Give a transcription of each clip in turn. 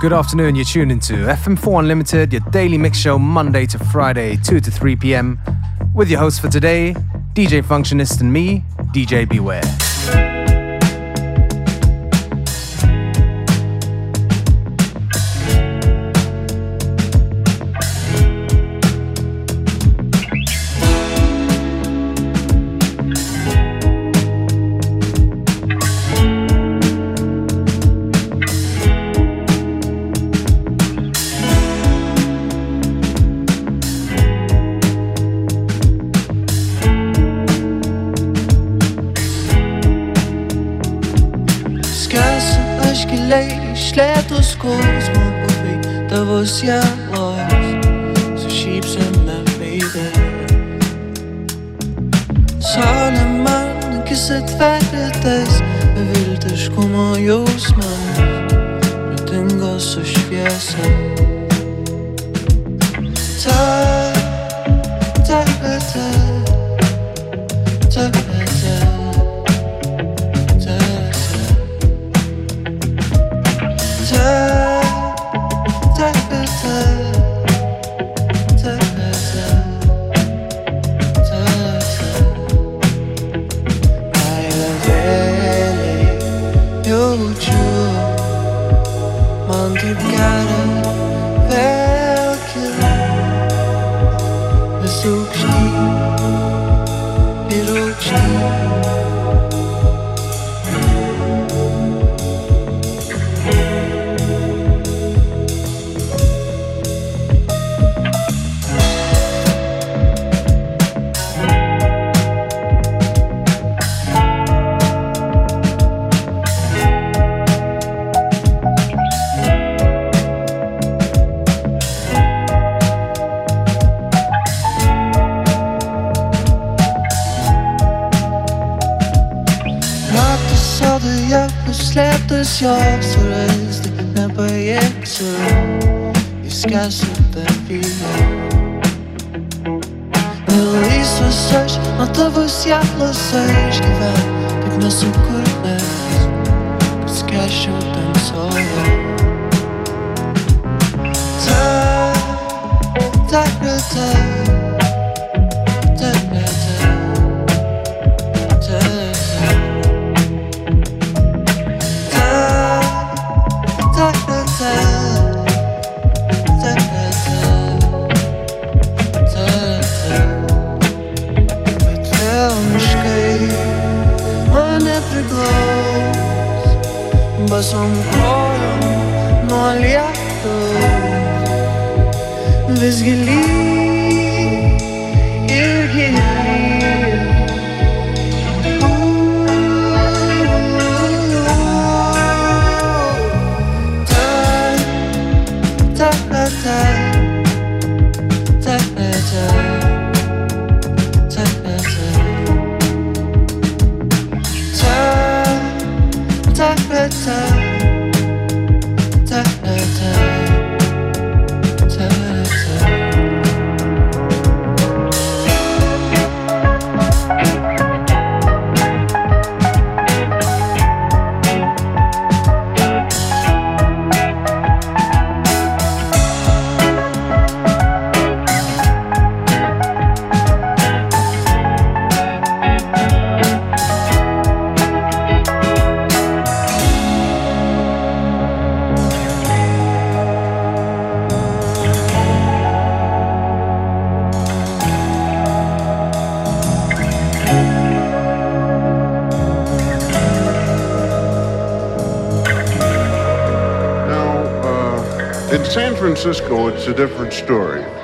Good afternoon, you're tuned into FM4 Unlimited, your daily mix show Monday to Friday, 2 to 3 p.m. With your host for today, DJ Functionist and me, DJ Beware. Jos casa Francisco, it's a different story.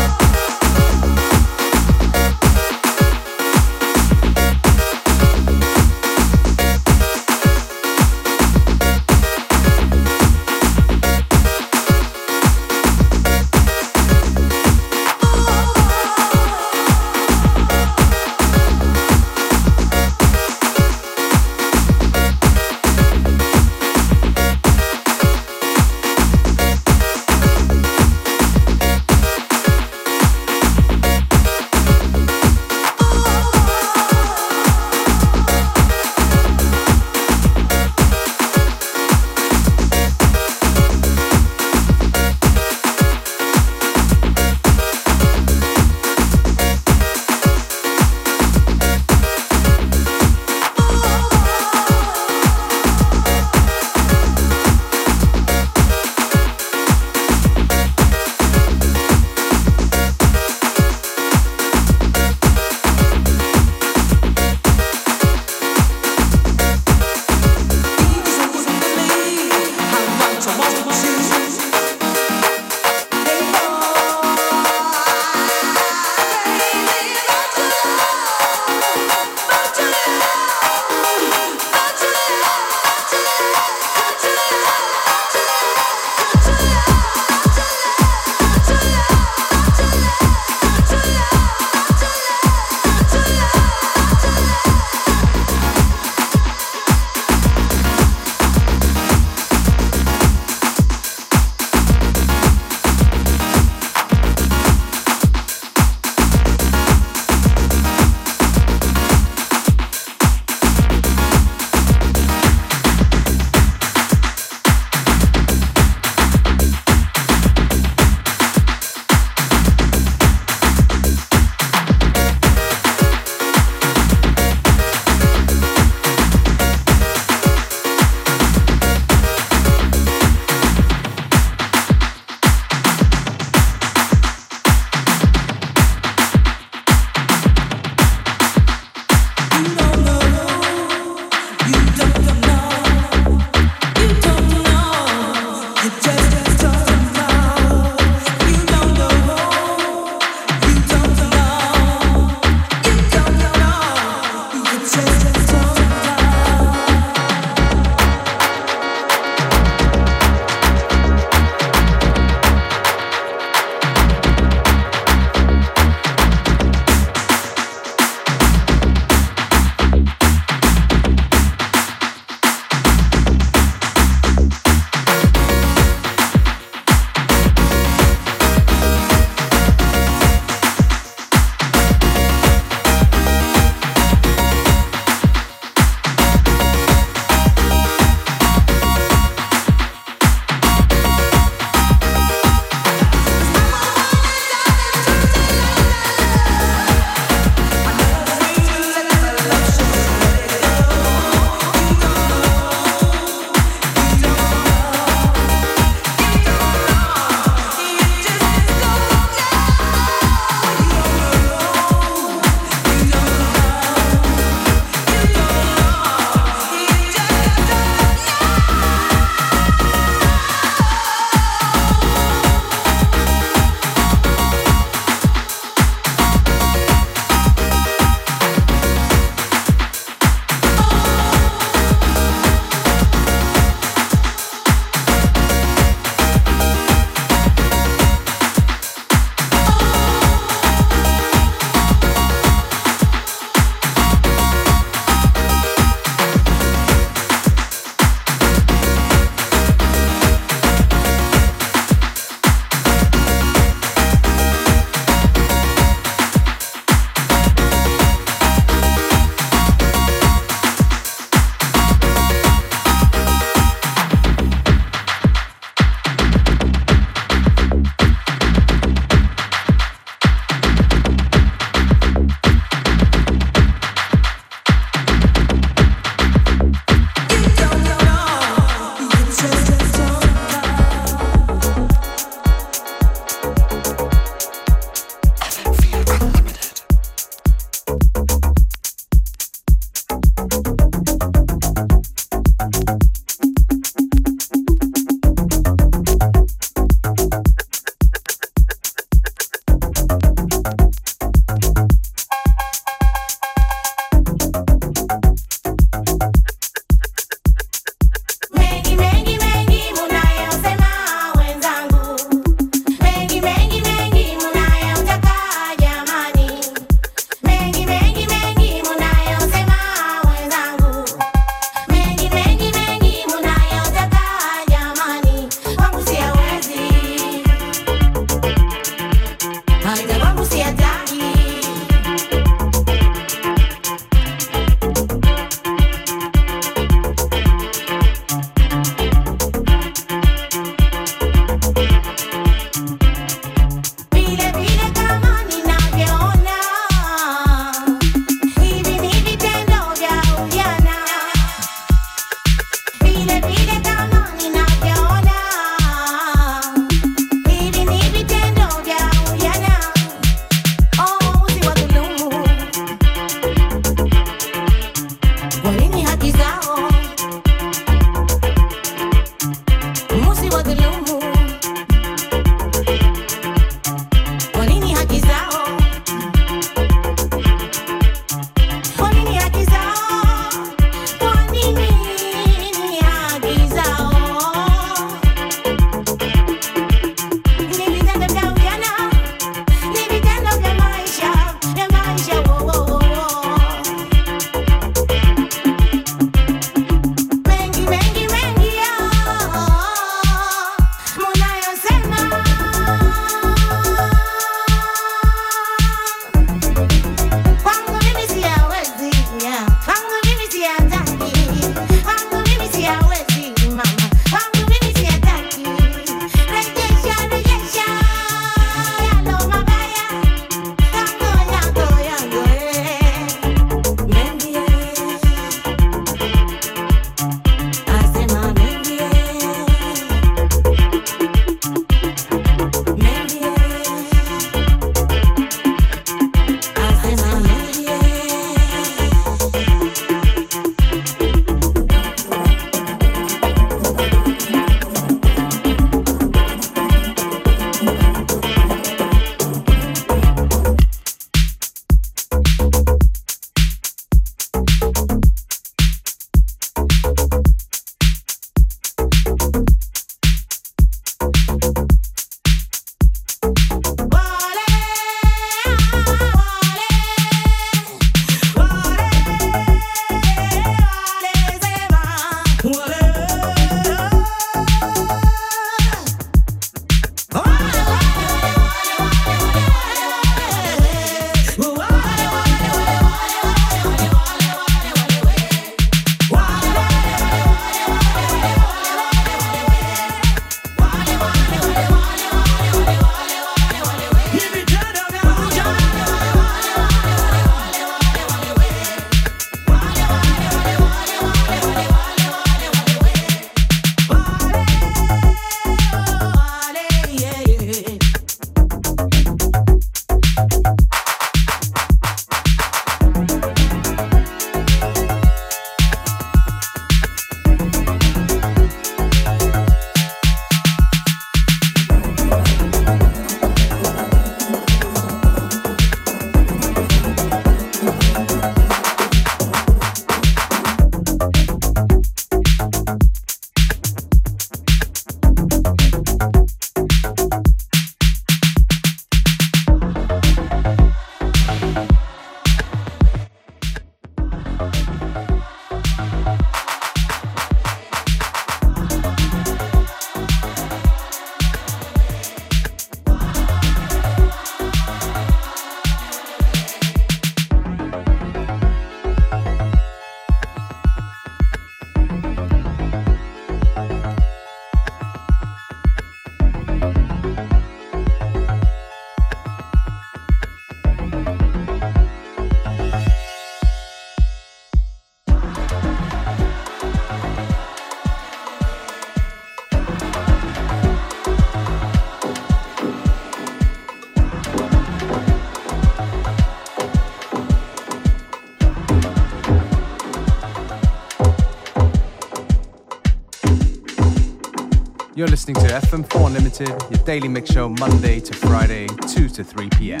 You're listening to FM4 Unlimited, your daily mix show Monday to Friday, 2 to 3 p.m.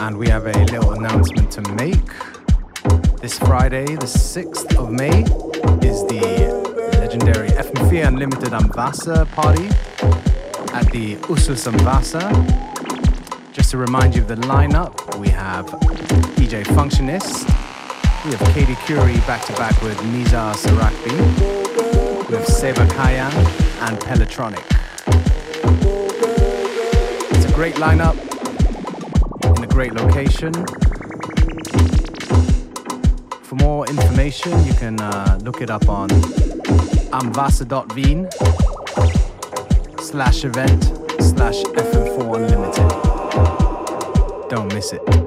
And we have a little announcement to make. This Friday, the 6th of May, is the legendary FM4 Unlimited am Wasser party at the Usus am Wasser. Just to remind you of the lineup, we have DJ Functionist, we have Katie Curie back to back with Nizar Sarakbi with Seba Kayan and Pelotronic. It's a great lineup in a great location. For more information, you can uh, look it up on amvasa.veen slash event slash FM4 Unlimited. Don't miss it.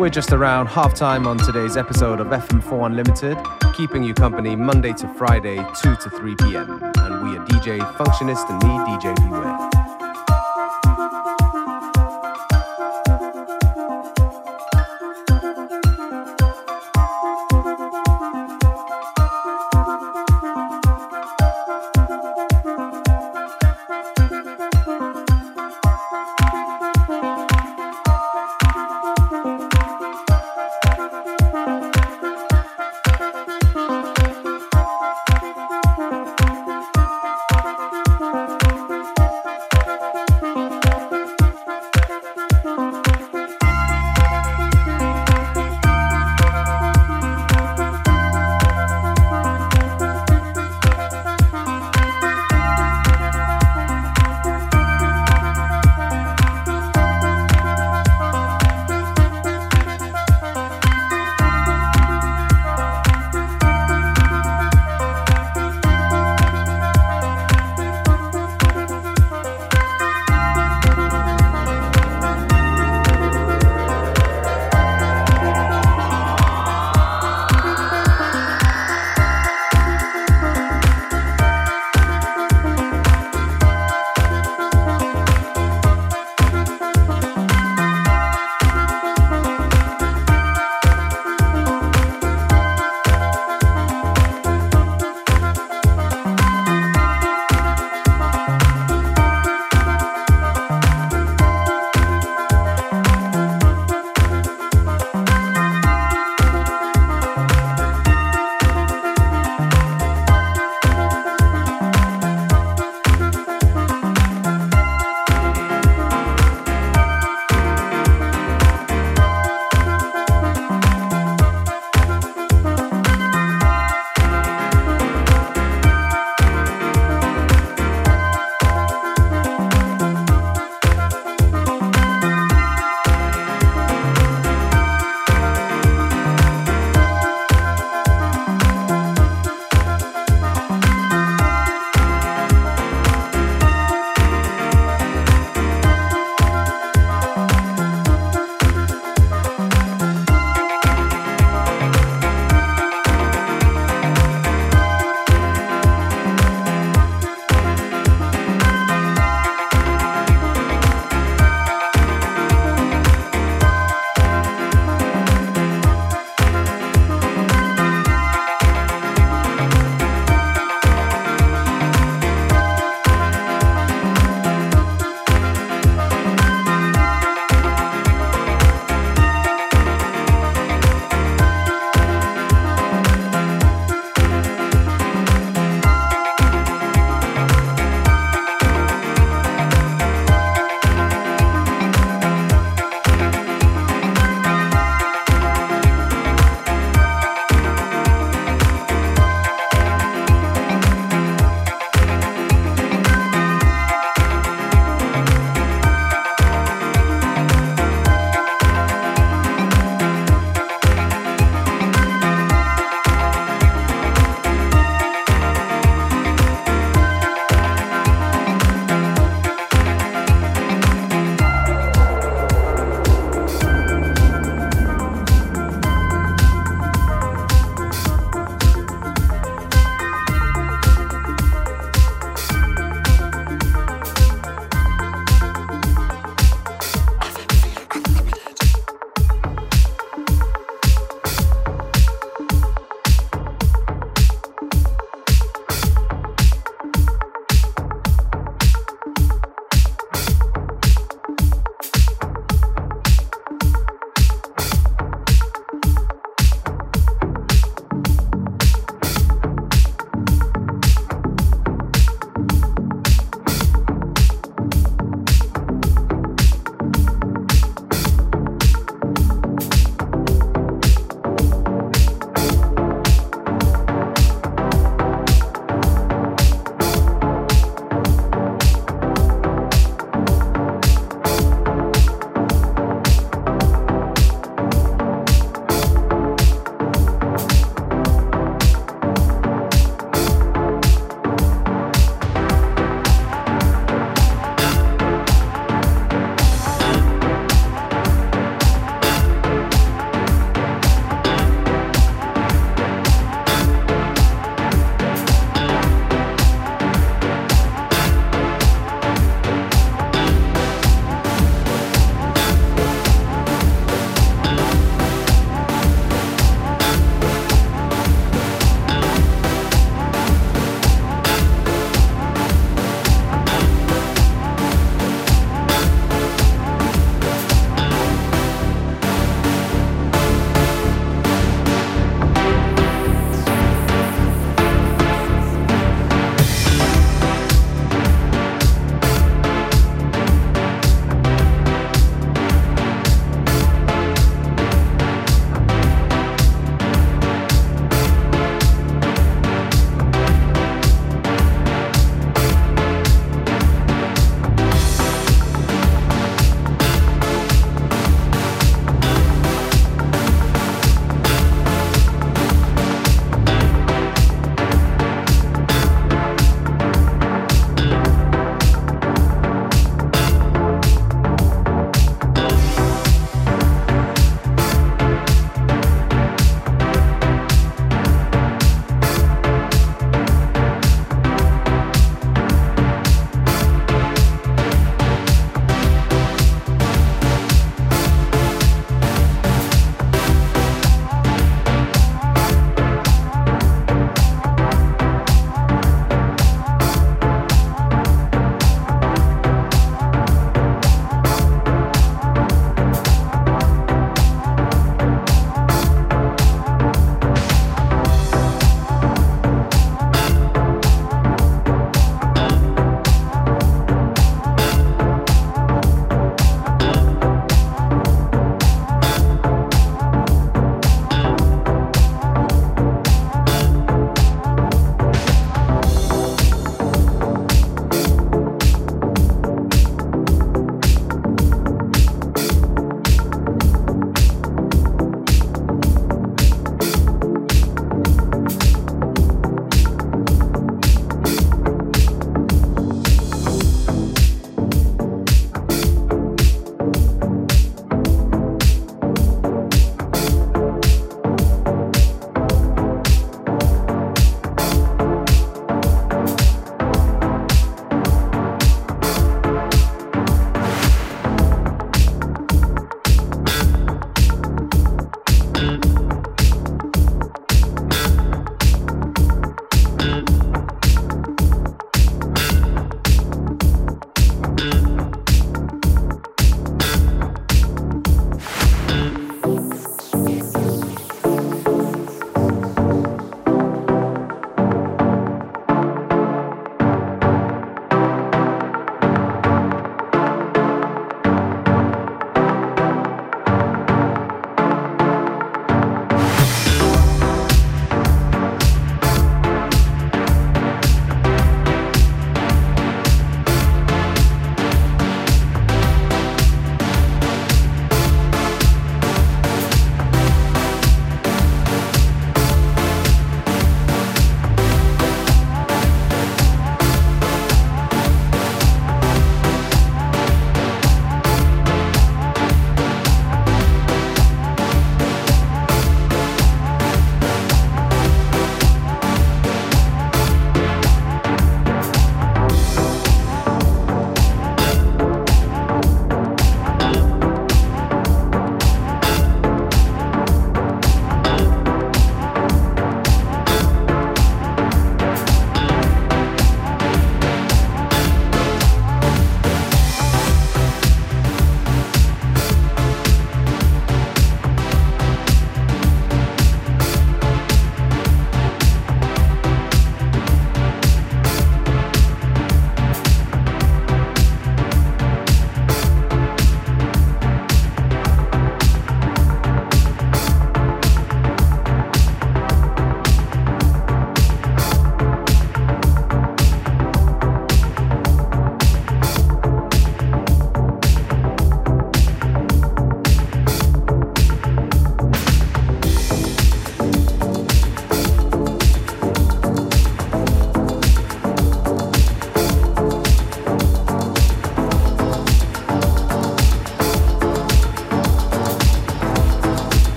We're just around half time on today's episode of FM4 Unlimited, keeping you company Monday to Friday, 2 to 3 p.m. And we are DJ Functionist and me, DJ Beware.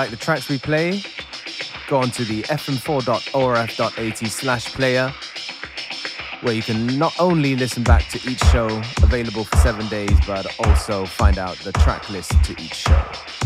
Like the tracks we play, go on to the fm4.orf.at slash player, where you can not only listen back to each show available for seven days, but also find out the track list to each show.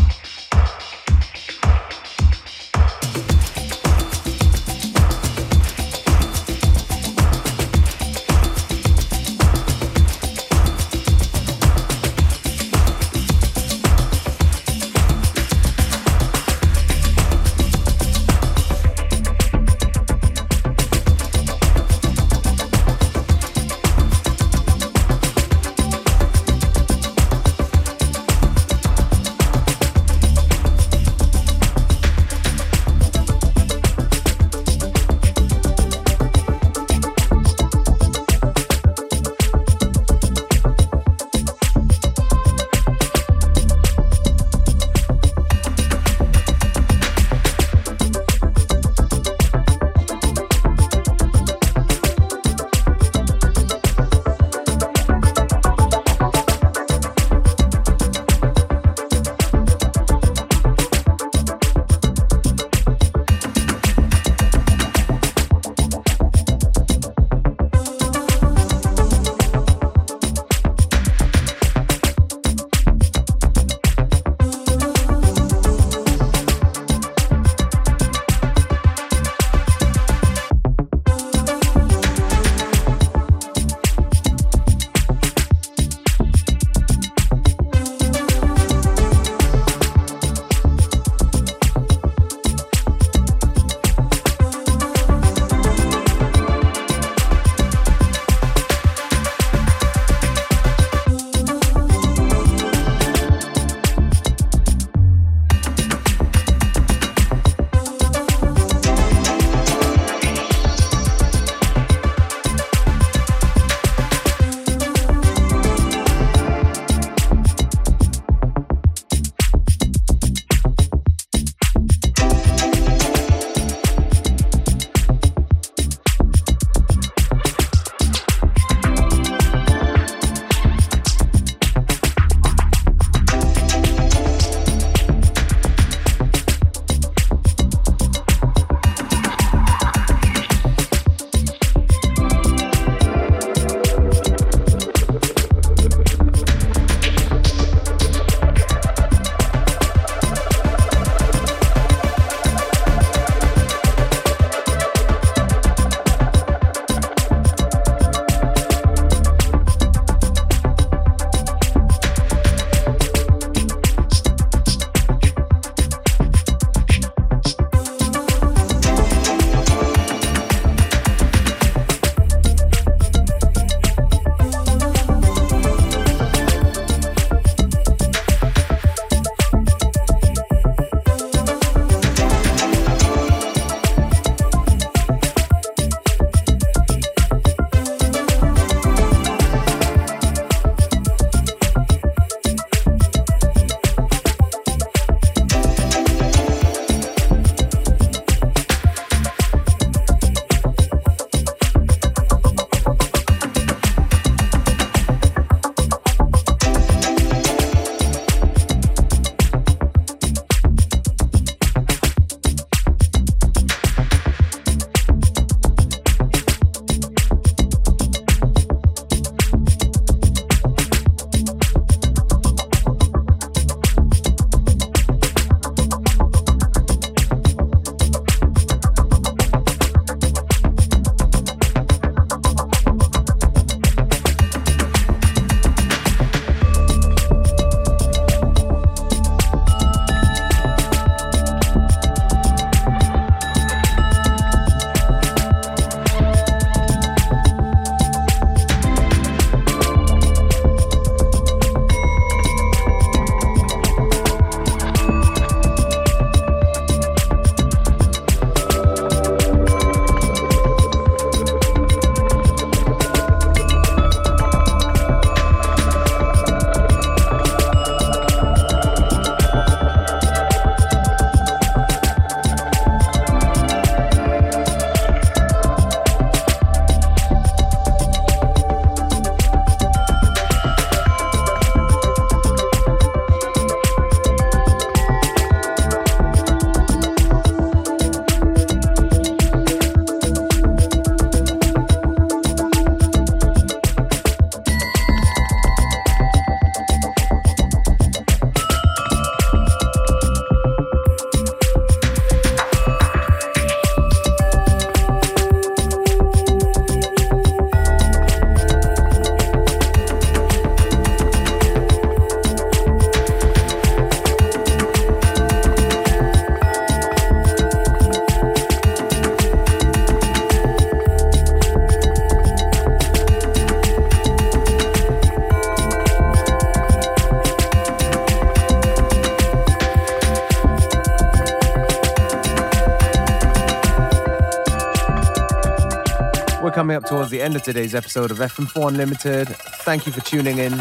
Towards the end of today's episode of FM4 Unlimited. Thank you for tuning in.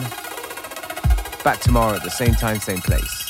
Back tomorrow at the same time, same place.